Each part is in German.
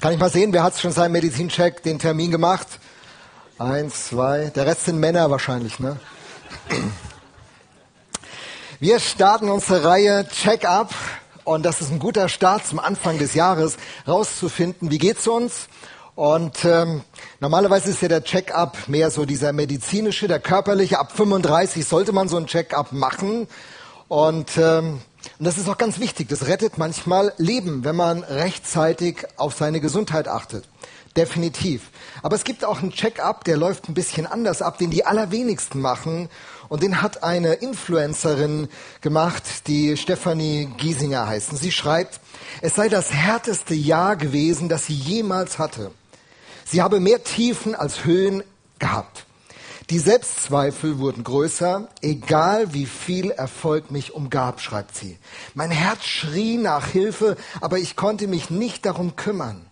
Kann ich mal sehen, wer hat schon seinen Medizincheck, den Termin gemacht? Eins, zwei, der Rest sind Männer wahrscheinlich, ne? Wir starten unsere Reihe Check-up und das ist ein guter Start zum Anfang des Jahres, rauszufinden, wie geht's uns? Und ähm, normalerweise ist ja der Check-up mehr so dieser medizinische, der körperliche. Ab 35 sollte man so einen Check-up machen. Und ähm, und das ist auch ganz wichtig. Das rettet manchmal Leben, wenn man rechtzeitig auf seine Gesundheit achtet. Definitiv. Aber es gibt auch einen Check-up, der läuft ein bisschen anders ab, den die allerwenigsten machen. Und den hat eine Influencerin gemacht, die Stefanie Giesinger heißt. Und sie schreibt, es sei das härteste Jahr gewesen, das sie jemals hatte. Sie habe mehr Tiefen als Höhen gehabt. Die Selbstzweifel wurden größer, egal wie viel Erfolg mich umgab, schreibt sie. Mein Herz schrie nach Hilfe, aber ich konnte mich nicht darum kümmern.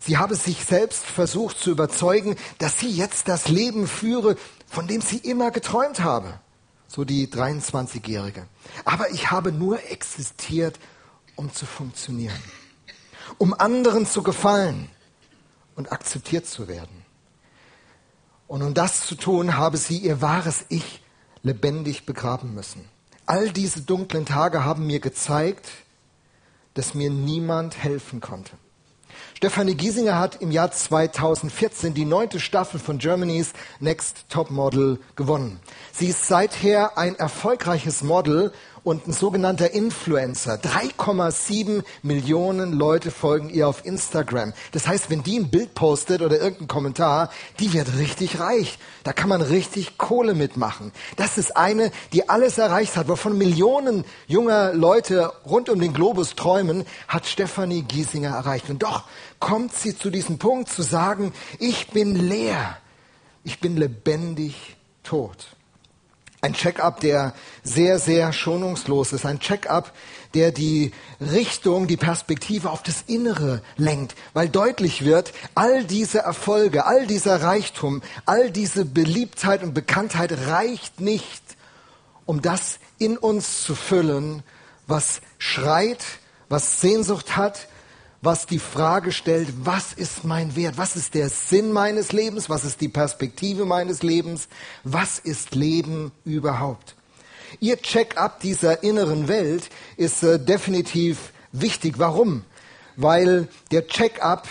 Sie habe sich selbst versucht zu überzeugen, dass sie jetzt das Leben führe, von dem sie immer geträumt habe. So die 23-Jährige. Aber ich habe nur existiert, um zu funktionieren. Um anderen zu gefallen und akzeptiert zu werden. Und um das zu tun, habe sie ihr wahres Ich lebendig begraben müssen. All diese dunklen Tage haben mir gezeigt, dass mir niemand helfen konnte. Stefanie Giesinger hat im Jahr 2014 die neunte Staffel von Germany's Next Top Model gewonnen. Sie ist seither ein erfolgreiches Model und ein sogenannter Influencer. 3,7 Millionen Leute folgen ihr auf Instagram. Das heißt, wenn die ein Bild postet oder irgendeinen Kommentar, die wird richtig reich. Da kann man richtig Kohle mitmachen. Das ist eine, die alles erreicht hat, wovon Millionen junger Leute rund um den Globus träumen, hat Stefanie Giesinger erreicht. Und doch kommt sie zu diesem Punkt zu sagen, ich bin leer. Ich bin lebendig tot. Ein Check-up, der sehr, sehr schonungslos ist. Ein Check-up, der die Richtung, die Perspektive auf das Innere lenkt, weil deutlich wird, all diese Erfolge, all dieser Reichtum, all diese Beliebtheit und Bekanntheit reicht nicht, um das in uns zu füllen, was schreit, was Sehnsucht hat, was die Frage stellt, was ist mein Wert? Was ist der Sinn meines Lebens? Was ist die Perspektive meines Lebens? Was ist Leben überhaupt? Ihr Check-up dieser inneren Welt ist äh, definitiv wichtig. Warum? Weil der Check-up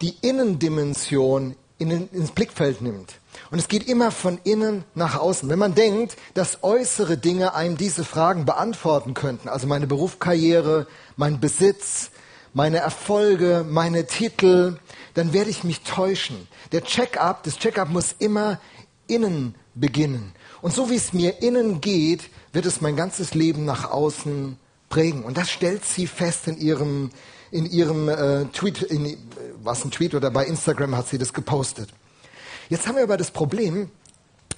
die Innendimension in, ins Blickfeld nimmt. Und es geht immer von innen nach außen. Wenn man denkt, dass äußere Dinge einem diese Fragen beantworten könnten, also meine Berufskarriere, mein Besitz, meine Erfolge, meine Titel, dann werde ich mich täuschen. Der Check-up, das Check-up muss immer innen beginnen. Und so wie es mir innen geht, wird es mein ganzes Leben nach außen prägen. Und das stellt sie fest in ihrem, in ihrem äh, Tweet, in, was ein Tweet oder bei Instagram hat sie das gepostet. Jetzt haben wir aber das Problem,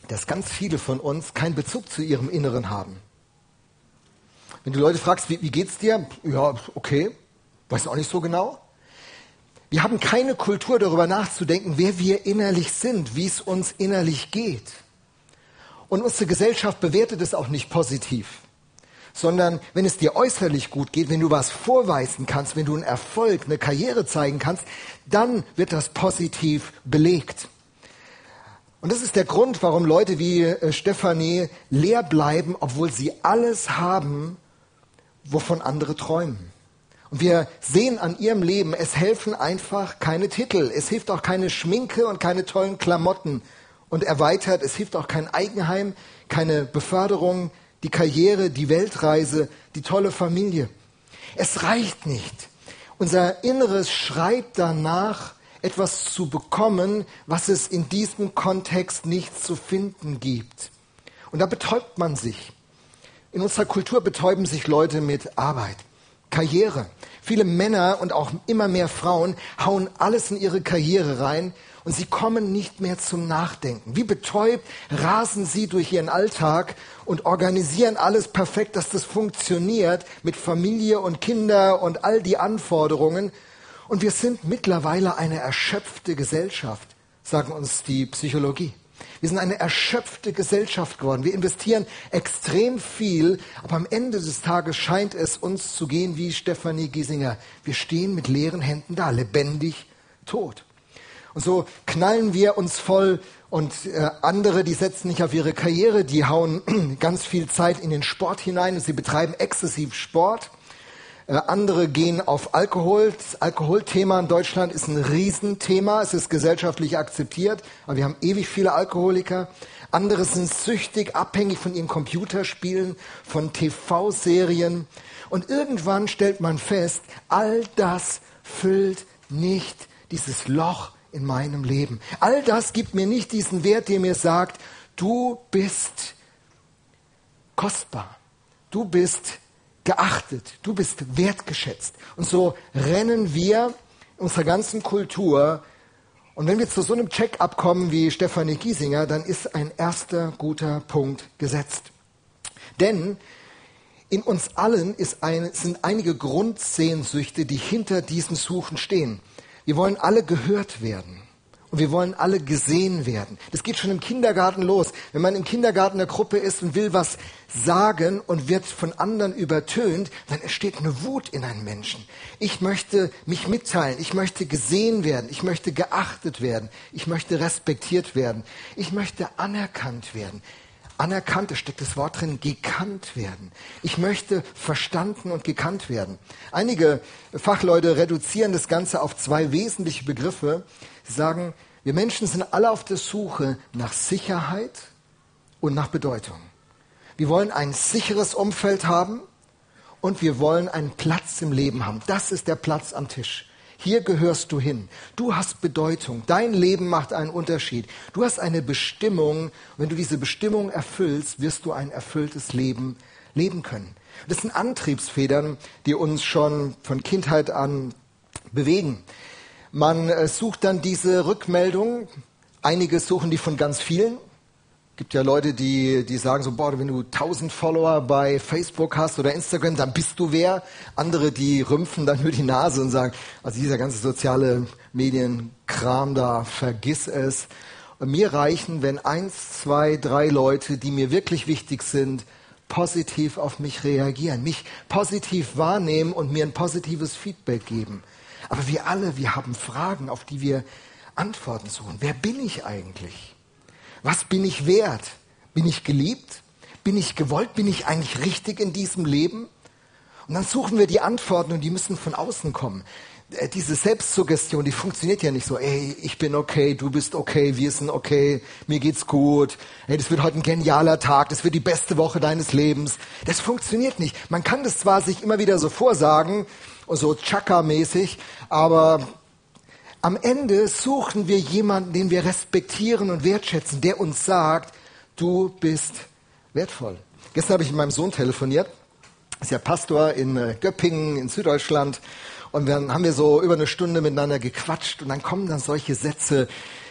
dass ganz viele von uns keinen Bezug zu ihrem Inneren haben. Wenn du Leute fragst, wie, wie geht's dir? Ja, okay. Weiß auch nicht so genau. Wir haben keine Kultur darüber nachzudenken, wer wir innerlich sind, wie es uns innerlich geht. Und unsere Gesellschaft bewertet es auch nicht positiv, sondern wenn es dir äußerlich gut geht, wenn du was vorweisen kannst, wenn du einen Erfolg, eine Karriere zeigen kannst, dann wird das positiv belegt. Und das ist der Grund, warum Leute wie äh, Stefanie leer bleiben, obwohl sie alles haben, wovon andere träumen. Und wir sehen an ihrem Leben, es helfen einfach keine Titel. Es hilft auch keine Schminke und keine tollen Klamotten. Und erweitert, es hilft auch kein Eigenheim, keine Beförderung, die Karriere, die Weltreise, die tolle Familie. Es reicht nicht. Unser Inneres schreit danach, etwas zu bekommen, was es in diesem Kontext nicht zu finden gibt. Und da betäubt man sich. In unserer Kultur betäuben sich Leute mit Arbeit. Karriere. Viele Männer und auch immer mehr Frauen hauen alles in ihre Karriere rein und sie kommen nicht mehr zum Nachdenken. Wie betäubt rasen sie durch ihren Alltag und organisieren alles perfekt, dass das funktioniert mit Familie und Kinder und all die Anforderungen. Und wir sind mittlerweile eine erschöpfte Gesellschaft, sagen uns die Psychologie. Wir sind eine erschöpfte Gesellschaft geworden. Wir investieren extrem viel, aber am Ende des Tages scheint es uns zu gehen wie Stefanie Giesinger. Wir stehen mit leeren Händen da, lebendig tot. Und so knallen wir uns voll und äh, andere, die setzen nicht auf ihre Karriere, die hauen ganz viel Zeit in den Sport hinein und sie betreiben exzessiv Sport. Äh, andere gehen auf Alkohol. Das Alkoholthema in Deutschland ist ein Riesenthema. Es ist gesellschaftlich akzeptiert, aber wir haben ewig viele Alkoholiker. Andere sind süchtig, abhängig von ihren Computerspielen, von TV-Serien. Und irgendwann stellt man fest, all das füllt nicht dieses Loch in meinem Leben. All das gibt mir nicht diesen Wert, der mir sagt, du bist kostbar. Du bist geachtet. Du bist wertgeschätzt. Und so rennen wir unserer ganzen Kultur und wenn wir zu so einem Check-up kommen wie Stefanie Giesinger, dann ist ein erster guter Punkt gesetzt. Denn in uns allen ein, sind einige Grundsehnsüchte, die hinter diesem Suchen stehen. Wir wollen alle gehört werden. Und wir wollen alle gesehen werden. Das geht schon im Kindergarten los. Wenn man im Kindergarten der Gruppe ist und will was sagen und wird von anderen übertönt, dann entsteht eine Wut in einem Menschen. Ich möchte mich mitteilen. Ich möchte gesehen werden. Ich möchte geachtet werden. Ich möchte respektiert werden. Ich möchte anerkannt werden anerkannt, es steckt das Wort drin, gekannt werden. Ich möchte verstanden und gekannt werden. Einige Fachleute reduzieren das Ganze auf zwei wesentliche Begriffe. Sie sagen, wir Menschen sind alle auf der Suche nach Sicherheit und nach Bedeutung. Wir wollen ein sicheres Umfeld haben und wir wollen einen Platz im Leben haben. Das ist der Platz am Tisch. Hier gehörst du hin. Du hast Bedeutung. Dein Leben macht einen Unterschied. Du hast eine Bestimmung. Wenn du diese Bestimmung erfüllst, wirst du ein erfülltes Leben leben können. Das sind Antriebsfedern, die uns schon von Kindheit an bewegen. Man äh, sucht dann diese Rückmeldung. Einige suchen die von ganz vielen gibt ja Leute, die, die sagen so, boah, wenn du 1000 Follower bei Facebook hast oder Instagram, dann bist du wer. Andere, die rümpfen dann nur die Nase und sagen, also dieser ganze soziale Medienkram da, vergiss es. Und mir reichen, wenn eins, zwei, drei Leute, die mir wirklich wichtig sind, positiv auf mich reagieren, mich positiv wahrnehmen und mir ein positives Feedback geben. Aber wir alle, wir haben Fragen, auf die wir Antworten suchen. Wer bin ich eigentlich? Was bin ich wert? Bin ich geliebt? Bin ich gewollt? Bin ich eigentlich richtig in diesem Leben? Und dann suchen wir die Antworten und die müssen von außen kommen. Äh, diese Selbstsuggestion, die funktioniert ja nicht so, ey, ich bin okay, du bist okay, wir sind okay, mir geht's gut, ey, das wird heute ein genialer Tag, das wird die beste Woche deines Lebens. Das funktioniert nicht. Man kann das zwar sich immer wieder so vorsagen, so Chaka-mäßig, aber am Ende suchen wir jemanden, den wir respektieren und wertschätzen, der uns sagt, du bist wertvoll. Gestern habe ich mit meinem Sohn telefoniert. Ist ja Pastor in äh, Göppingen in Süddeutschland. Und dann haben wir so über eine Stunde miteinander gequatscht und dann kommen dann solche Sätze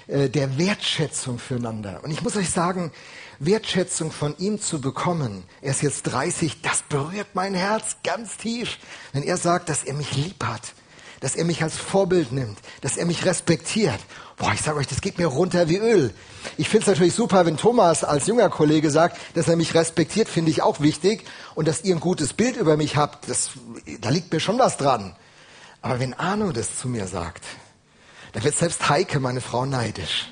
äh, der Wertschätzung füreinander. Und ich muss euch sagen, Wertschätzung von ihm zu bekommen, er ist jetzt 30, das berührt mein Herz ganz tief, wenn er sagt, dass er mich lieb hat, dass er mich als Vorbild nimmt, dass er mich respektiert. Boah, ich sage euch, das geht mir runter wie Öl. Ich finde es natürlich super, wenn Thomas als junger Kollege sagt, dass er mich respektiert, finde ich auch wichtig. Und dass ihr ein gutes Bild über mich habt, das, da liegt mir schon was dran. Aber wenn Arno das zu mir sagt, dann wird selbst Heike, meine Frau, neidisch.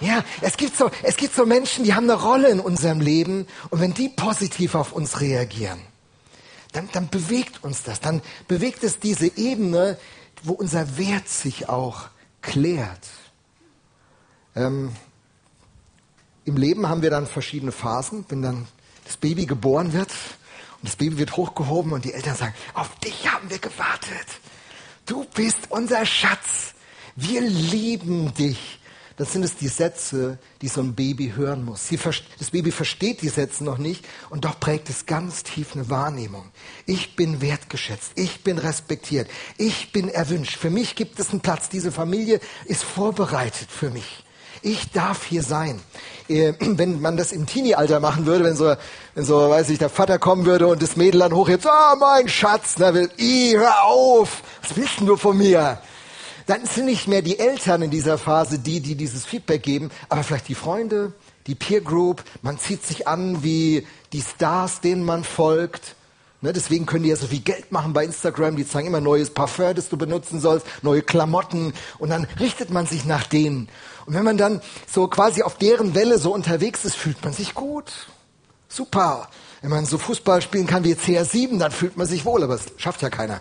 Ja, es gibt so, es gibt so Menschen, die haben eine Rolle in unserem Leben. Und wenn die positiv auf uns reagieren, dann, dann bewegt uns das, dann bewegt es diese Ebene, wo unser Wert sich auch klärt. Ähm, Im Leben haben wir dann verschiedene Phasen, wenn dann das Baby geboren wird und das Baby wird hochgehoben und die Eltern sagen, auf dich haben wir gewartet. Du bist unser Schatz. Wir lieben dich. Dann sind es die Sätze, die so ein Baby hören muss. Sie, das Baby versteht die Sätze noch nicht und doch prägt es ganz tief eine Wahrnehmung. Ich bin wertgeschätzt, ich bin respektiert, ich bin erwünscht. Für mich gibt es einen Platz. Diese Familie ist vorbereitet für mich. Ich darf hier sein. Äh, wenn man das im Teenie-Alter machen würde, wenn so, wenn so, weiß ich, der Vater kommen würde und das Mädel dann hochhebt, ah, oh, mein Schatz, na, will, hör auf, was willst du von mir? Dann sind nicht mehr die Eltern in dieser Phase die, die dieses Feedback geben, aber vielleicht die Freunde, die Peer Group, man zieht sich an wie die Stars, denen man folgt. Ne, deswegen können die ja so viel Geld machen bei Instagram. Die zeigen immer neues Parfum, das du benutzen sollst, neue Klamotten. Und dann richtet man sich nach denen. Und wenn man dann so quasi auf deren Welle so unterwegs ist, fühlt man sich gut. Super. Wenn man so Fußball spielen kann wie CR7, dann fühlt man sich wohl, aber das schafft ja keiner.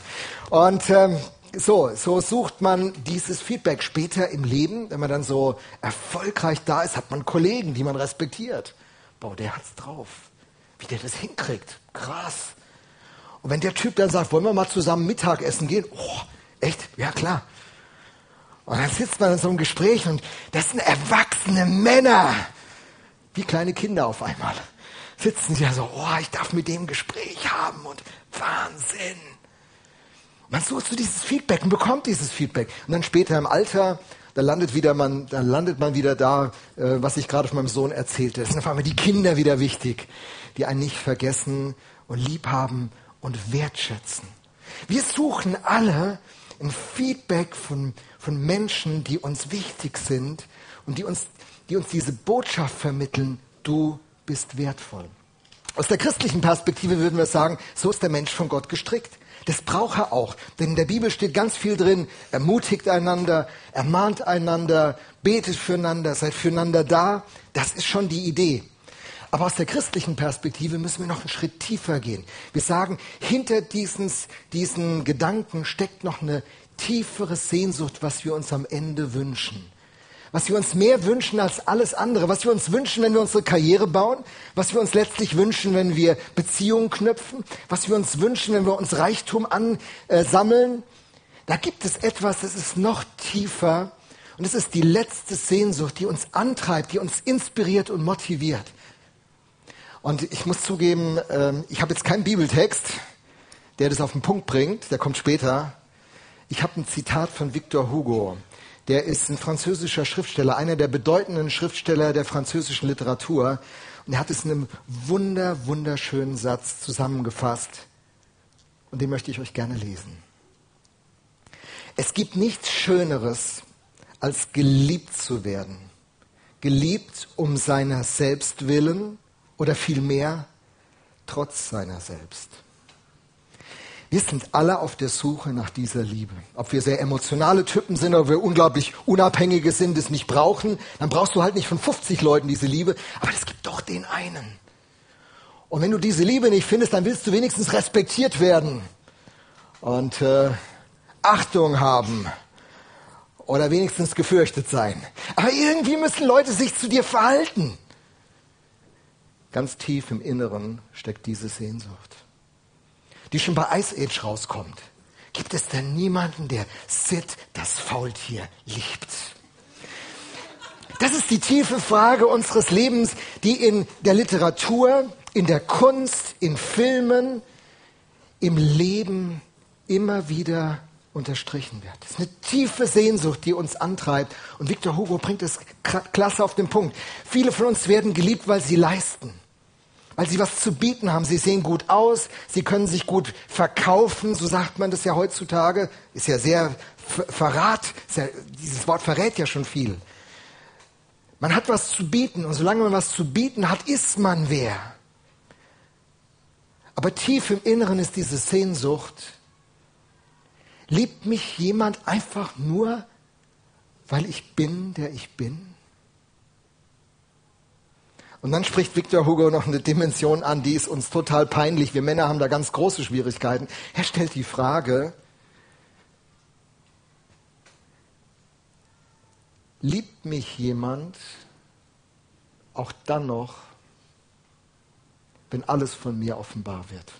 Und ähm, so, so sucht man dieses Feedback später im Leben, wenn man dann so erfolgreich da ist, hat man Kollegen, die man respektiert. Boah, der hat's drauf. Wie der das hinkriegt. Krass. Und wenn der Typ dann sagt, wollen wir mal zusammen Mittagessen gehen? Oh, echt? Ja, klar. Und dann sitzt man in so einem Gespräch und das sind erwachsene Männer. Wie kleine Kinder auf einmal. Sitzen sie ja so, oh, ich darf mit dem Gespräch haben und Wahnsinn. Man sucht so dieses Feedback und bekommt dieses Feedback. Und dann später im Alter, da landet wieder man, da landet man wieder da, äh, was ich gerade von meinem Sohn erzählte. Es sind auf einmal die Kinder wieder wichtig, die einen nicht vergessen und lieb haben und wertschätzen. Wir suchen alle ein Feedback von, von Menschen, die uns wichtig sind und die uns, die uns diese Botschaft vermitteln, du bist wertvoll. Aus der christlichen Perspektive würden wir sagen, so ist der Mensch von Gott gestrickt. Das braucht er auch. Denn in der Bibel steht ganz viel drin. Ermutigt einander, ermahnt einander, betet füreinander, seid füreinander da. Das ist schon die Idee. Aber aus der christlichen Perspektive müssen wir noch einen Schritt tiefer gehen. Wir sagen, hinter diesen, diesen Gedanken steckt noch eine tiefere Sehnsucht, was wir uns am Ende wünschen. Was wir uns mehr wünschen als alles andere. Was wir uns wünschen, wenn wir unsere Karriere bauen. Was wir uns letztlich wünschen, wenn wir Beziehungen knüpfen. Was wir uns wünschen, wenn wir uns Reichtum ansammeln. Da gibt es etwas, das ist noch tiefer. Und es ist die letzte Sehnsucht, die uns antreibt, die uns inspiriert und motiviert. Und ich muss zugeben, ähm, ich habe jetzt keinen Bibeltext, der das auf den Punkt bringt, der kommt später. Ich habe ein Zitat von Victor Hugo. Der ist ein französischer Schriftsteller, einer der bedeutenden Schriftsteller der französischen Literatur. Und er hat es in einem wunder, wunderschönen Satz zusammengefasst. Und den möchte ich euch gerne lesen. Es gibt nichts Schöneres, als geliebt zu werden. Geliebt um seiner selbst willen oder vielmehr trotz seiner selbst. Wir sind alle auf der Suche nach dieser Liebe. Ob wir sehr emotionale Typen sind, ob wir unglaublich Unabhängige sind, es nicht brauchen, dann brauchst du halt nicht von 50 Leuten diese Liebe, aber es gibt doch den einen. Und wenn du diese Liebe nicht findest, dann willst du wenigstens respektiert werden und äh, Achtung haben oder wenigstens gefürchtet sein. Aber irgendwie müssen Leute sich zu dir verhalten. Ganz tief im Inneren steckt diese Sehnsucht, die schon bei Ice Age rauskommt. Gibt es denn niemanden, der Sid, das Faultier, liebt? Das ist die tiefe Frage unseres Lebens, die in der Literatur, in der Kunst, in Filmen, im Leben immer wieder unterstrichen wird. Das ist eine tiefe Sehnsucht, die uns antreibt. Und Victor Hugo bringt es klasse auf den Punkt. Viele von uns werden geliebt, weil sie leisten weil sie was zu bieten haben. Sie sehen gut aus, sie können sich gut verkaufen, so sagt man das ja heutzutage. Ist ja sehr Verrat, ja, dieses Wort verrät ja schon viel. Man hat was zu bieten und solange man was zu bieten hat, ist man wer. Aber tief im Inneren ist diese Sehnsucht, liebt mich jemand einfach nur, weil ich bin, der ich bin? Und dann spricht Victor Hugo noch eine Dimension an, die ist uns total peinlich. Wir Männer haben da ganz große Schwierigkeiten. Er stellt die Frage, liebt mich jemand auch dann noch, wenn alles von mir offenbar wird?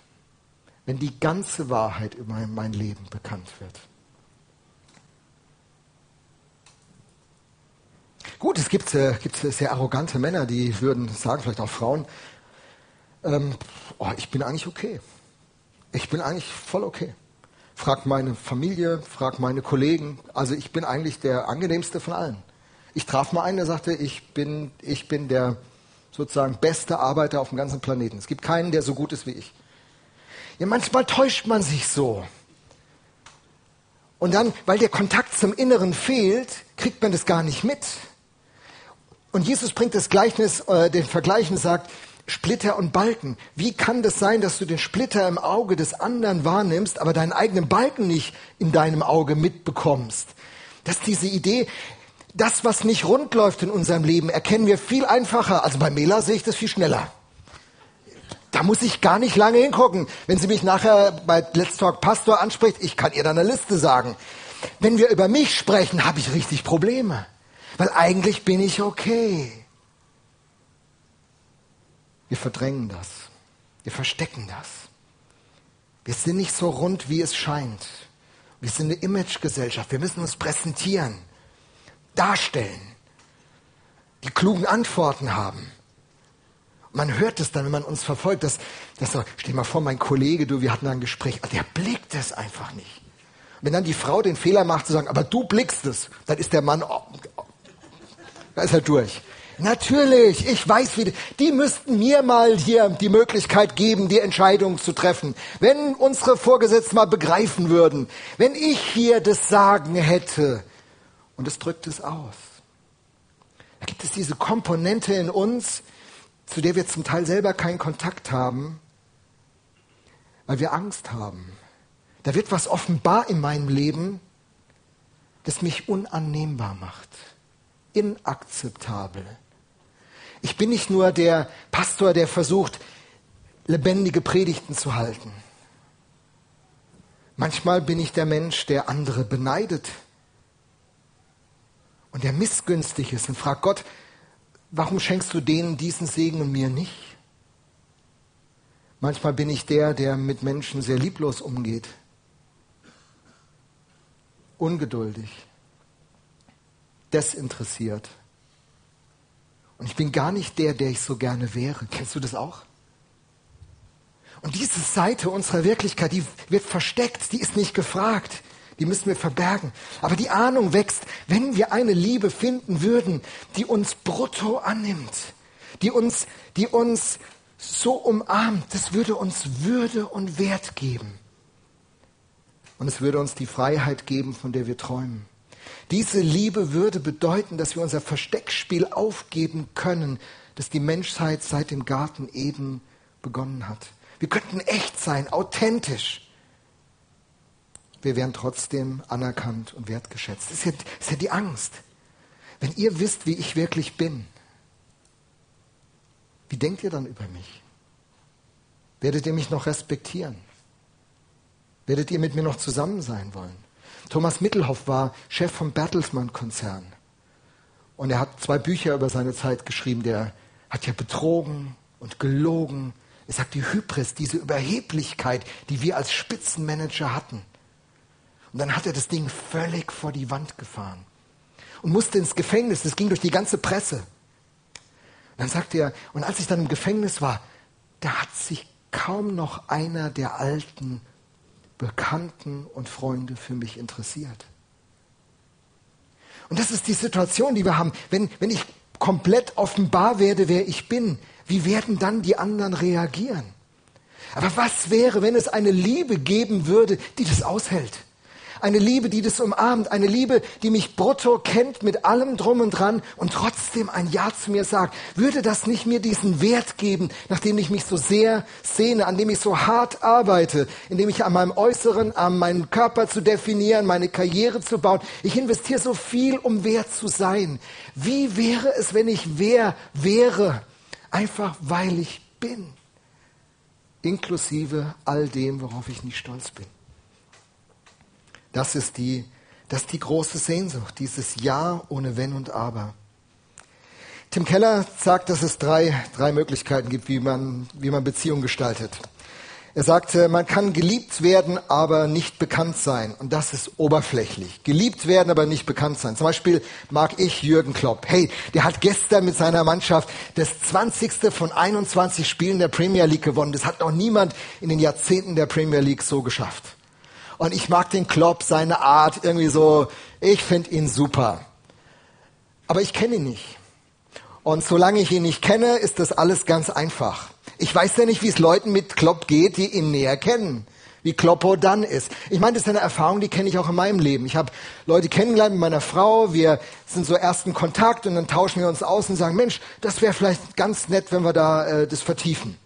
Wenn die ganze Wahrheit über mein Leben bekannt wird? Gut, es gibt, äh, gibt sehr arrogante Männer, die würden sagen, vielleicht auch Frauen, ähm, oh, ich bin eigentlich okay. Ich bin eigentlich voll okay. Frag meine Familie, frag meine Kollegen. Also ich bin eigentlich der angenehmste von allen. Ich traf mal einen, der sagte, ich bin, ich bin der sozusagen beste Arbeiter auf dem ganzen Planeten. Es gibt keinen, der so gut ist wie ich. Ja, manchmal täuscht man sich so. Und dann, weil der Kontakt zum Inneren fehlt, kriegt man das gar nicht mit. Und Jesus bringt das Gleichnis, äh, den Vergleich und sagt, Splitter und Balken. Wie kann das sein, dass du den Splitter im Auge des anderen wahrnimmst, aber deinen eigenen Balken nicht in deinem Auge mitbekommst? Das ist diese Idee, das, was nicht rund läuft in unserem Leben, erkennen wir viel einfacher. Also bei Mela sehe ich das viel schneller. Da muss ich gar nicht lange hingucken. Wenn sie mich nachher bei Let's Talk Pastor anspricht, ich kann ihr dann eine Liste sagen. Wenn wir über mich sprechen, habe ich richtig Probleme. Weil eigentlich bin ich okay. Wir verdrängen das. Wir verstecken das. Wir sind nicht so rund, wie es scheint. Wir sind eine Imagegesellschaft. Wir müssen uns präsentieren, darstellen, die klugen Antworten haben. Man hört es dann, wenn man uns verfolgt, dass, dass so, stell mal vor, mein Kollege, du, wir hatten ein Gespräch, der blickt es einfach nicht. wenn dann die Frau den Fehler macht zu sagen, aber du blickst es, dann ist der Mann, oh, da ist er durch. Natürlich, ich weiß, wie, die müssten mir mal hier die Möglichkeit geben, die Entscheidung zu treffen. Wenn unsere Vorgesetzten mal begreifen würden, wenn ich hier das Sagen hätte. Und es drückt es aus. Da gibt es diese Komponente in uns, zu der wir zum Teil selber keinen Kontakt haben, weil wir Angst haben. Da wird was offenbar in meinem Leben, das mich unannehmbar macht, inakzeptabel. Ich bin nicht nur der Pastor, der versucht, lebendige Predigten zu halten. Manchmal bin ich der Mensch, der andere beneidet und der missgünstig ist und fragt Gott, warum schenkst du denen diesen Segen und mir nicht? Manchmal bin ich der, der mit Menschen sehr lieblos umgeht, ungeduldig, desinteressiert. Und ich bin gar nicht der, der ich so gerne wäre. Kennst du das auch? Und diese Seite unserer Wirklichkeit, die wird versteckt, die ist nicht gefragt, die müssen wir verbergen. Aber die Ahnung wächst, wenn wir eine Liebe finden würden, die uns brutto annimmt, die uns, die uns so umarmt, das würde uns Würde und Wert geben. Und es würde uns die Freiheit geben, von der wir träumen. Diese Liebe würde bedeuten, dass wir unser Versteckspiel aufgeben können, das die Menschheit seit dem Garten Eden begonnen hat. Wir könnten echt sein, authentisch. Wir wären trotzdem anerkannt und wertgeschätzt. Das ist, ja, das ist ja die Angst. Wenn ihr wisst, wie ich wirklich bin, wie denkt ihr dann über mich? Werdet ihr mich noch respektieren? Werdet ihr mit mir noch zusammen sein wollen? Thomas Mittelhoff war Chef vom Bertelsmann-Konzern. Und er hat zwei Bücher über seine Zeit geschrieben. Der hat ja betrogen und gelogen. Er sagt, die Hybris, diese Überheblichkeit, die wir als Spitzenmanager hatten. Und dann hat er das Ding völlig vor die Wand gefahren und musste ins Gefängnis. Das ging durch die ganze Presse. Und dann sagte er, und als ich dann im Gefängnis war, da hat sich kaum noch einer der alten Bekannten und Freunde für mich interessiert. Und das ist die Situation, die wir haben. Wenn, wenn ich komplett offenbar werde, wer ich bin, wie werden dann die anderen reagieren? Aber was wäre, wenn es eine Liebe geben würde, die das aushält? Eine Liebe, die das umarmt. Eine Liebe, die mich brutto kennt mit allem drum und dran und trotzdem ein Ja zu mir sagt. Würde das nicht mir diesen Wert geben, nachdem ich mich so sehr sehne, an dem ich so hart arbeite, indem ich an meinem Äußeren, an meinem Körper zu definieren, meine Karriere zu bauen. Ich investiere so viel, um wert zu sein. Wie wäre es, wenn ich wer wäre? Einfach weil ich bin. Inklusive all dem, worauf ich nicht stolz bin. Das ist die, das ist die große Sehnsucht, dieses Ja ohne Wenn und Aber. Tim Keller sagt, dass es drei, drei Möglichkeiten gibt, wie man, wie man Beziehungen gestaltet. Er sagte, man kann geliebt werden, aber nicht bekannt sein. Und das ist oberflächlich. Geliebt werden, aber nicht bekannt sein. Zum Beispiel mag ich Jürgen Klopp. Hey, der hat gestern mit seiner Mannschaft das 20. von 21 Spielen der Premier League gewonnen. Das hat noch niemand in den Jahrzehnten der Premier League so geschafft. Und ich mag den Klopp, seine Art, irgendwie so, ich finde ihn super. Aber ich kenne ihn nicht. Und solange ich ihn nicht kenne, ist das alles ganz einfach. Ich weiß ja nicht, wie es Leuten mit Klopp geht, die ihn näher kennen. Wie Kloppo dann ist. Ich meine, das ist eine Erfahrung, die kenne ich auch in meinem Leben. Ich habe Leute kennengelernt mit meiner Frau, wir sind so ersten Kontakt und dann tauschen wir uns aus und sagen, Mensch, das wäre vielleicht ganz nett, wenn wir da äh, das vertiefen.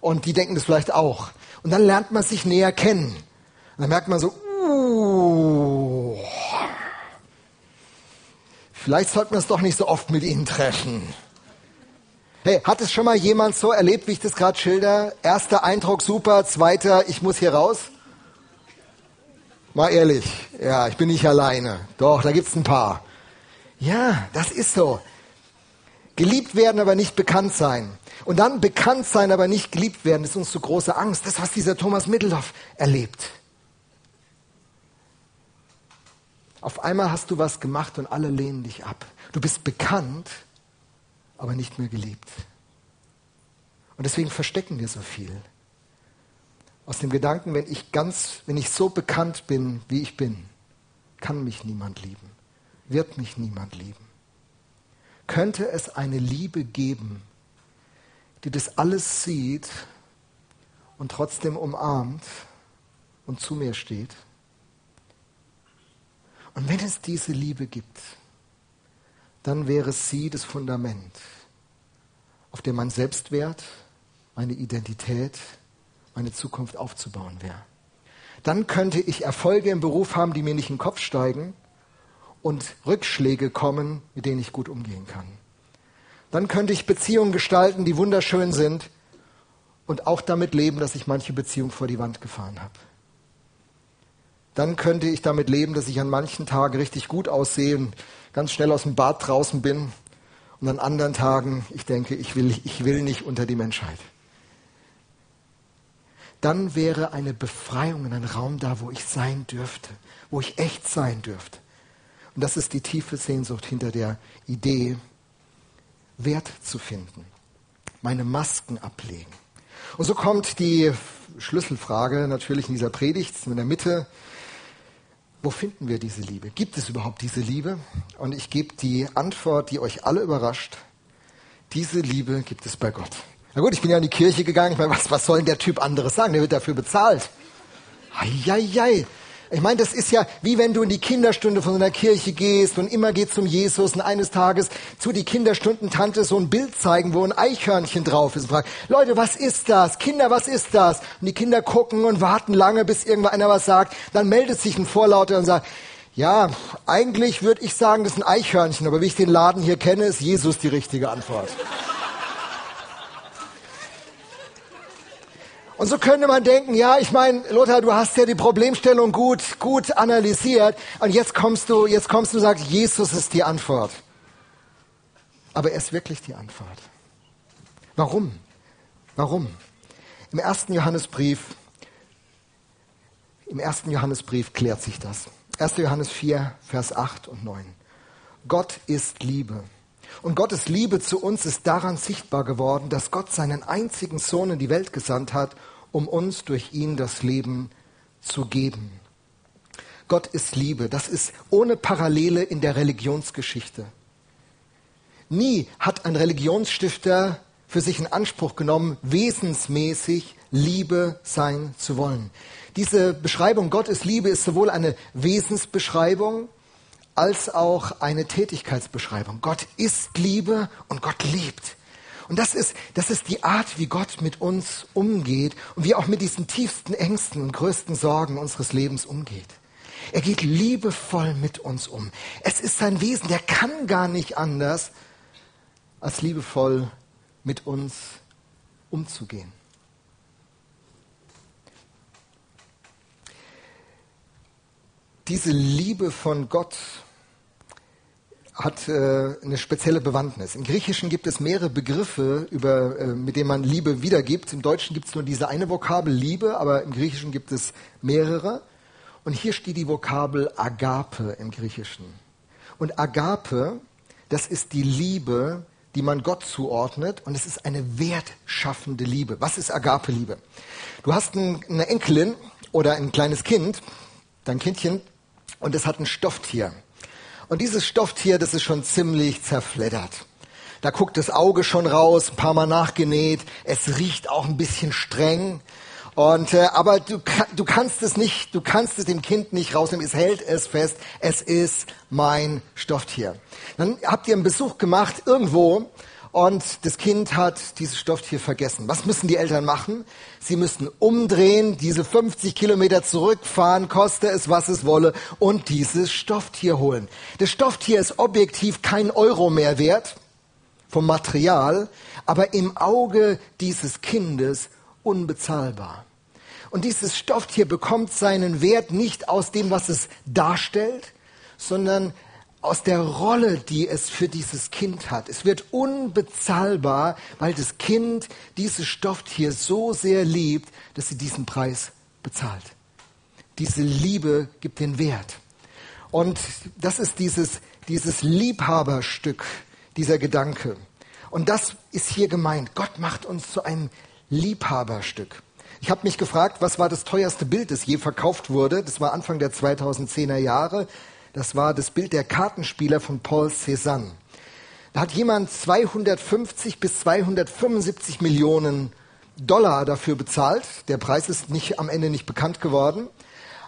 Und die denken das vielleicht auch. Und dann lernt man sich näher kennen. Und dann merkt man so, uh, vielleicht sollten wir es doch nicht so oft mit ihnen treffen. Hey, hat es schon mal jemand so erlebt, wie ich das gerade schilder? Erster Eindruck super, zweiter, ich muss hier raus? Mal ehrlich, ja, ich bin nicht alleine. Doch, da gibt's ein paar. Ja, das ist so. Geliebt werden, aber nicht bekannt sein. Und dann bekannt sein, aber nicht geliebt werden, ist uns so große Angst. Das, was dieser Thomas Mitteldorf erlebt. Auf einmal hast du was gemacht und alle lehnen dich ab. Du bist bekannt, aber nicht mehr geliebt. Und deswegen verstecken wir so viel. Aus dem Gedanken, wenn ich ganz, wenn ich so bekannt bin, wie ich bin, kann mich niemand lieben, wird mich niemand lieben. Könnte es eine Liebe geben, die das alles sieht und trotzdem umarmt und zu mir steht? Und wenn es diese Liebe gibt, dann wäre sie das Fundament, auf dem mein Selbstwert, meine Identität, meine Zukunft aufzubauen wäre. Dann könnte ich Erfolge im Beruf haben, die mir nicht in den Kopf steigen und Rückschläge kommen, mit denen ich gut umgehen kann. Dann könnte ich Beziehungen gestalten, die wunderschön sind und auch damit leben, dass ich manche Beziehung vor die Wand gefahren habe. Dann könnte ich damit leben, dass ich an manchen Tagen richtig gut aussehe und ganz schnell aus dem Bad draußen bin und an anderen Tagen ich denke, ich will, ich will nicht unter die Menschheit. Dann wäre eine Befreiung in einem Raum da, wo ich sein dürfte, wo ich echt sein dürfte. Und das ist die tiefe Sehnsucht hinter der Idee, Wert zu finden, meine Masken ablegen. Und so kommt die Schlüsselfrage natürlich in dieser Predigt in der Mitte wo finden wir diese Liebe? Gibt es überhaupt diese Liebe? Und ich gebe die Antwort, die euch alle überrascht. Diese Liebe gibt es bei Gott. Na gut, ich bin ja in die Kirche gegangen. Ich meine, was, was soll denn der Typ anderes sagen? Der wird dafür bezahlt. Eieiei. Ich meine, das ist ja wie wenn du in die Kinderstunde von so einer Kirche gehst und immer geht um Jesus und eines Tages zu die Kinderstundentante so ein Bild zeigen, wo ein Eichhörnchen drauf ist und fragt, Leute, was ist das? Kinder, was ist das? Und die Kinder gucken und warten lange, bis irgendwann einer was sagt. Dann meldet sich ein Vorlauter und sagt, ja, eigentlich würde ich sagen, das ist ein Eichhörnchen, aber wie ich den Laden hier kenne, ist Jesus die richtige Antwort. Und so könnte man denken, ja, ich meine, Lothar, du hast ja die Problemstellung gut, gut analysiert und jetzt kommst du, jetzt kommst du und sagst, Jesus ist die Antwort. Aber er ist wirklich die Antwort. Warum? Warum? Im ersten Johannesbrief, im ersten Johannesbrief klärt sich das. 1. Johannes 4, Vers 8 und 9. Gott ist Liebe. Und Gottes Liebe zu uns ist daran sichtbar geworden, dass Gott seinen einzigen Sohn in die Welt gesandt hat, um uns durch ihn das Leben zu geben. Gott ist Liebe. Das ist ohne Parallele in der Religionsgeschichte. Nie hat ein Religionsstifter für sich in Anspruch genommen, wesensmäßig Liebe sein zu wollen. Diese Beschreibung Gott ist Liebe ist sowohl eine Wesensbeschreibung als auch eine Tätigkeitsbeschreibung. Gott ist Liebe und Gott liebt. Und das ist, das ist die Art, wie Gott mit uns umgeht und wie auch mit diesen tiefsten Ängsten und größten Sorgen unseres Lebens umgeht. Er geht liebevoll mit uns um. Es ist sein Wesen, der kann gar nicht anders, als liebevoll mit uns umzugehen. Diese Liebe von Gott hat äh, eine spezielle Bewandtnis. Im Griechischen gibt es mehrere Begriffe, über, äh, mit denen man Liebe wiedergibt. Im Deutschen gibt es nur diese eine Vokabel Liebe, aber im Griechischen gibt es mehrere. Und hier steht die Vokabel Agape im Griechischen. Und Agape, das ist die Liebe, die man Gott zuordnet und es ist eine wertschaffende Liebe. Was ist Agape-Liebe? Du hast ein, eine Enkelin oder ein kleines Kind, dein Kindchen, und es hat ein Stofftier. Und dieses Stofftier, das ist schon ziemlich zerfleddert. Da guckt das Auge schon raus, ein paar Mal nachgenäht. Es riecht auch ein bisschen streng. Und äh, aber du, du kannst es nicht, du kannst es dem Kind nicht rausnehmen. Es hält es fest. Es ist mein Stofftier. Dann habt ihr einen Besuch gemacht irgendwo und das Kind hat dieses Stofftier vergessen. Was müssen die Eltern machen? Sie müssen umdrehen, diese 50 Kilometer zurückfahren, koste es, was es wolle, und dieses Stofftier holen. Das Stofftier ist objektiv kein Euro mehr wert vom Material, aber im Auge dieses Kindes unbezahlbar. Und dieses Stofftier bekommt seinen Wert nicht aus dem, was es darstellt, sondern aus der Rolle, die es für dieses Kind hat. Es wird unbezahlbar, weil das Kind dieses Stofftier so sehr liebt, dass sie diesen Preis bezahlt. Diese Liebe gibt den Wert. Und das ist dieses, dieses Liebhaberstück, dieser Gedanke. Und das ist hier gemeint. Gott macht uns zu einem Liebhaberstück. Ich habe mich gefragt, was war das teuerste Bild, das je verkauft wurde? Das war Anfang der 2010er Jahre. Das war das Bild der Kartenspieler von Paul Cézanne. Da hat jemand 250 bis 275 Millionen Dollar dafür bezahlt. Der Preis ist nicht, am Ende nicht bekannt geworden.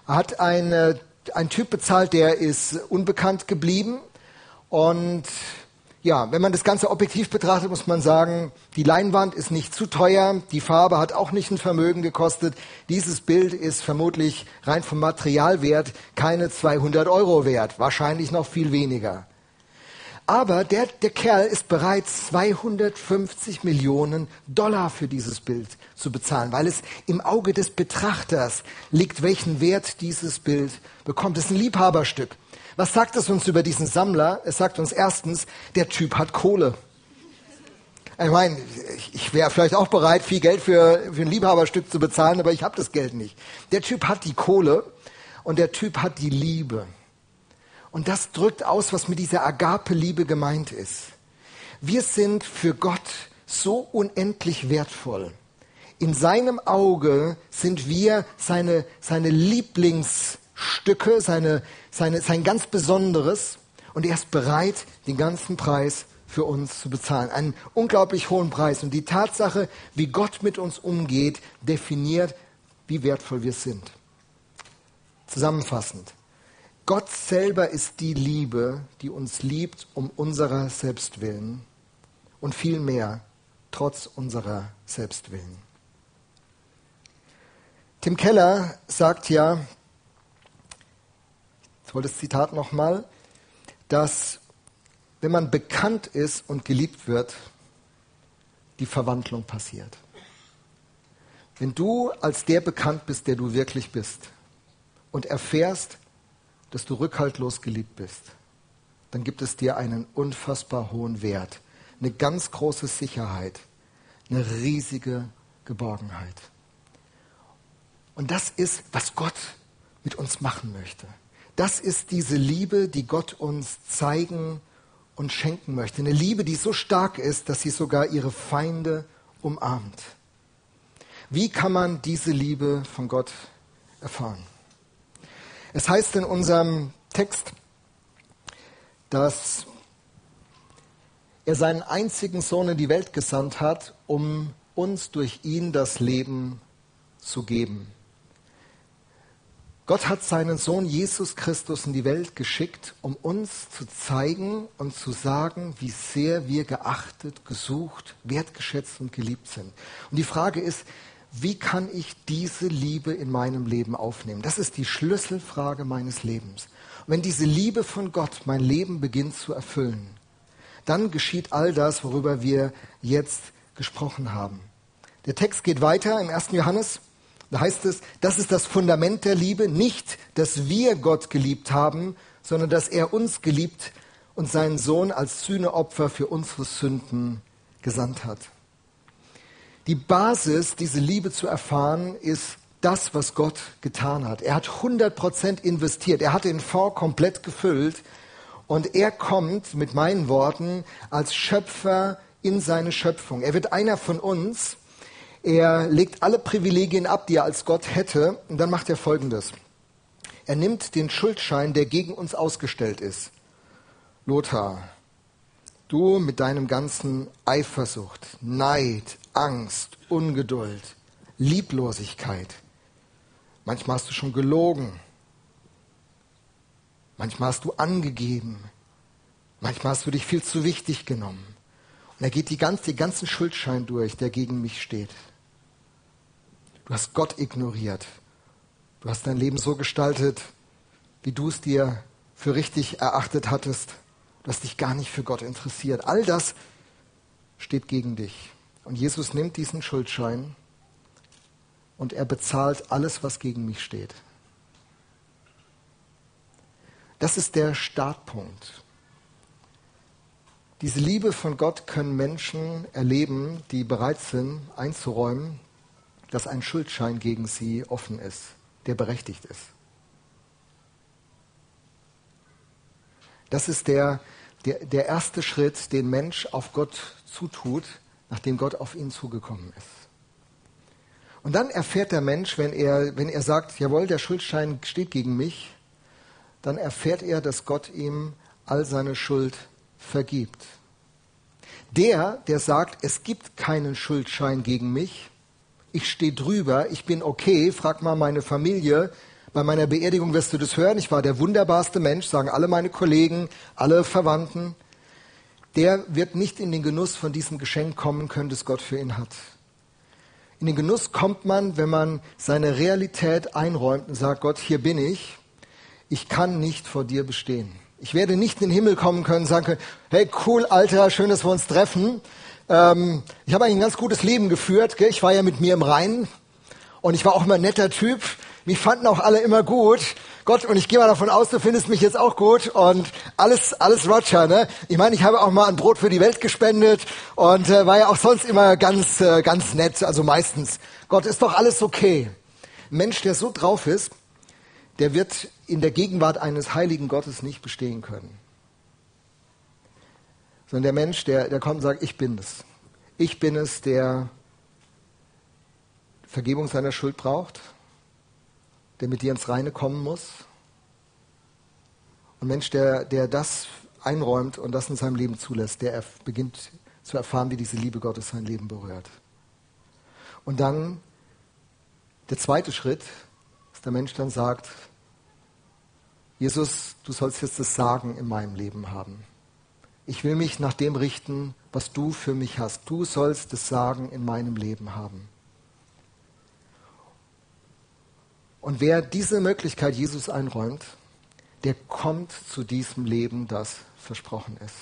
Er hat ein, ein Typ bezahlt, der ist unbekannt geblieben. Und ja, wenn man das Ganze objektiv betrachtet, muss man sagen, die Leinwand ist nicht zu teuer, die Farbe hat auch nicht ein Vermögen gekostet. Dieses Bild ist vermutlich rein vom Materialwert keine 200 Euro wert, wahrscheinlich noch viel weniger. Aber der, der Kerl ist bereit, 250 Millionen Dollar für dieses Bild zu bezahlen, weil es im Auge des Betrachters liegt, welchen Wert dieses Bild bekommt. Es ist ein Liebhaberstück. Was sagt es uns über diesen Sammler? Es sagt uns erstens, der Typ hat Kohle. Ich meine, ich wäre vielleicht auch bereit, viel Geld für, für ein Liebhaberstück zu bezahlen, aber ich habe das Geld nicht. Der Typ hat die Kohle und der Typ hat die Liebe. Und das drückt aus, was mit dieser Agape-Liebe gemeint ist. Wir sind für Gott so unendlich wertvoll. In seinem Auge sind wir seine, seine Lieblings- Stücke, seine, seine, sein ganz Besonderes und er ist bereit, den ganzen Preis für uns zu bezahlen. Einen unglaublich hohen Preis. Und die Tatsache, wie Gott mit uns umgeht, definiert, wie wertvoll wir sind. Zusammenfassend. Gott selber ist die Liebe, die uns liebt um unserer selbst willen und viel mehr trotz unserer selbst willen. Tim Keller sagt ja, tolles Zitat nochmal, dass wenn man bekannt ist und geliebt wird, die Verwandlung passiert. Wenn du als der bekannt bist, der du wirklich bist und erfährst, dass du rückhaltlos geliebt bist, dann gibt es dir einen unfassbar hohen Wert, eine ganz große Sicherheit, eine riesige Geborgenheit. Und das ist, was Gott mit uns machen möchte. Das ist diese Liebe, die Gott uns zeigen und schenken möchte. Eine Liebe, die so stark ist, dass sie sogar ihre Feinde umarmt. Wie kann man diese Liebe von Gott erfahren? Es heißt in unserem Text, dass er seinen einzigen Sohn in die Welt gesandt hat, um uns durch ihn das Leben zu geben. Gott hat seinen Sohn Jesus Christus in die Welt geschickt, um uns zu zeigen und zu sagen, wie sehr wir geachtet, gesucht, wertgeschätzt und geliebt sind. Und die Frage ist, wie kann ich diese Liebe in meinem Leben aufnehmen? Das ist die Schlüsselfrage meines Lebens. Und wenn diese Liebe von Gott mein Leben beginnt zu erfüllen, dann geschieht all das, worüber wir jetzt gesprochen haben. Der Text geht weiter im 1. Johannes da heißt es, das ist das Fundament der Liebe, nicht, dass wir Gott geliebt haben, sondern dass er uns geliebt und seinen Sohn als Sühneopfer für unsere Sünden gesandt hat. Die Basis, diese Liebe zu erfahren, ist das, was Gott getan hat. Er hat 100 Prozent investiert. Er hat den Fonds komplett gefüllt. Und er kommt mit meinen Worten als Schöpfer in seine Schöpfung. Er wird einer von uns. Er legt alle Privilegien ab, die er als Gott hätte. Und dann macht er Folgendes. Er nimmt den Schuldschein, der gegen uns ausgestellt ist. Lothar, du mit deinem ganzen Eifersucht, Neid, Angst, Ungeduld, Lieblosigkeit. Manchmal hast du schon gelogen. Manchmal hast du angegeben. Manchmal hast du dich viel zu wichtig genommen. Und er geht die ganze, den ganzen Schuldschein durch, der gegen mich steht. Du hast Gott ignoriert. Du hast dein Leben so gestaltet, wie du es dir für richtig erachtet hattest. Du hast dich gar nicht für Gott interessiert. All das steht gegen dich. Und Jesus nimmt diesen Schuldschein und er bezahlt alles, was gegen mich steht. Das ist der Startpunkt. Diese Liebe von Gott können Menschen erleben, die bereit sind einzuräumen, dass ein Schuldschein gegen sie offen ist, der berechtigt ist. Das ist der, der, der erste Schritt, den Mensch auf Gott zutut, nachdem Gott auf ihn zugekommen ist. Und dann erfährt der Mensch, wenn er, wenn er sagt, jawohl, der Schuldschein steht gegen mich, dann erfährt er, dass Gott ihm all seine Schuld vergibt. Der, der sagt, es gibt keinen Schuldschein gegen mich, ich stehe drüber, ich bin okay, frag mal meine Familie, bei meiner Beerdigung wirst du das hören, ich war der wunderbarste Mensch, sagen alle meine Kollegen, alle Verwandten, der wird nicht in den Genuss von diesem Geschenk kommen können, das Gott für ihn hat. In den Genuss kommt man, wenn man seine Realität einräumt und sagt, Gott, hier bin ich, ich kann nicht vor dir bestehen. Ich werde nicht in den Himmel kommen können und sagen können, hey cool, Alter, schön, dass wir uns treffen. Ähm, ich habe ein ganz gutes Leben geführt. Gell? Ich war ja mit mir im Rhein und ich war auch immer ein netter Typ. Mich fanden auch alle immer gut. Gott, und ich gehe mal davon aus, du findest mich jetzt auch gut und alles, alles Roger, ne? Ich meine, ich habe auch mal ein Brot für die Welt gespendet und äh, war ja auch sonst immer ganz, äh, ganz nett, also meistens. Gott, ist doch alles okay. Ein Mensch, der so drauf ist, der wird in der Gegenwart eines heiligen Gottes nicht bestehen können. Sondern der Mensch, der, der kommt und sagt, ich bin es. Ich bin es, der Vergebung seiner Schuld braucht, der mit dir ins Reine kommen muss. Und Mensch, der, der das einräumt und das in seinem Leben zulässt, der beginnt zu erfahren, wie diese Liebe Gottes sein Leben berührt. Und dann der zweite Schritt, dass der Mensch dann sagt, Jesus, du sollst jetzt das Sagen in meinem Leben haben. Ich will mich nach dem richten, was du für mich hast. Du sollst das Sagen in meinem Leben haben. Und wer diese Möglichkeit Jesus einräumt, der kommt zu diesem Leben, das versprochen ist.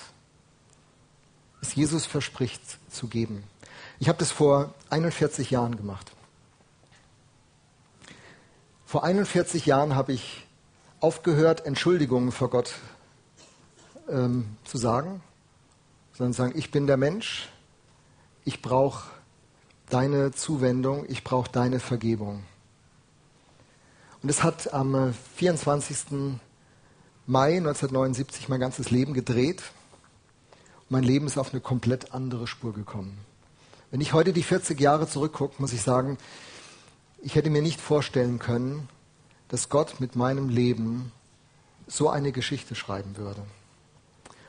Es Jesus verspricht zu geben. Ich habe das vor 41 Jahren gemacht. Vor 41 Jahren habe ich aufgehört, Entschuldigungen vor Gott ähm, zu sagen, sondern sagen, ich bin der Mensch, ich brauche deine Zuwendung, ich brauche deine Vergebung. Und es hat am 24. Äh, Mai 1979 mein ganzes Leben gedreht. Mein Leben ist auf eine komplett andere Spur gekommen. Wenn ich heute die 40 Jahre zurückgucke, muss ich sagen, ich hätte mir nicht vorstellen können, dass Gott mit meinem Leben so eine Geschichte schreiben würde.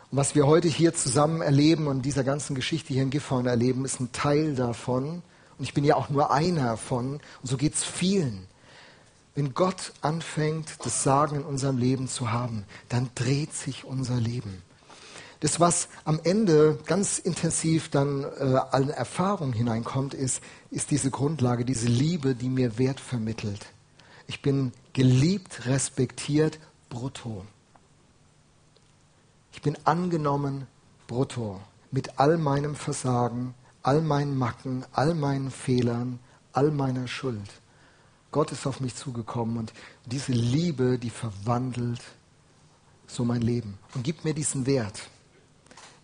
Und was wir heute hier zusammen erleben und dieser ganzen Geschichte hier in Gifhorn erleben, ist ein Teil davon. Und ich bin ja auch nur einer von. Und so geht es vielen. Wenn Gott anfängt, das Sagen in unserem Leben zu haben, dann dreht sich unser Leben. Das, was am Ende ganz intensiv dann äh, an Erfahrung hineinkommt, ist, ist diese Grundlage, diese Liebe, die mir Wert vermittelt. Ich bin geliebt, respektiert, brutto. Ich bin angenommen, brutto, mit all meinem Versagen, all meinen Macken, all meinen Fehlern, all meiner Schuld. Gott ist auf mich zugekommen und diese Liebe, die verwandelt so mein Leben und gibt mir diesen Wert,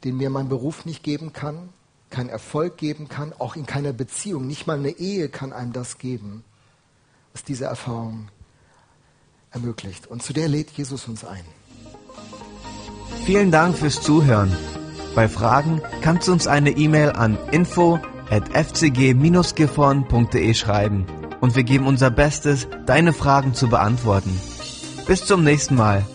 den mir mein Beruf nicht geben kann, keinen Erfolg geben kann, auch in keiner Beziehung, nicht mal eine Ehe kann einem das geben, was diese Erfahrung ermöglicht. Und zu der lädt Jesus uns ein. Vielen Dank fürs Zuhören. Bei Fragen kannst du uns eine E-Mail an info at fcg-gifhorn.de schreiben und wir geben unser Bestes, deine Fragen zu beantworten. Bis zum nächsten Mal.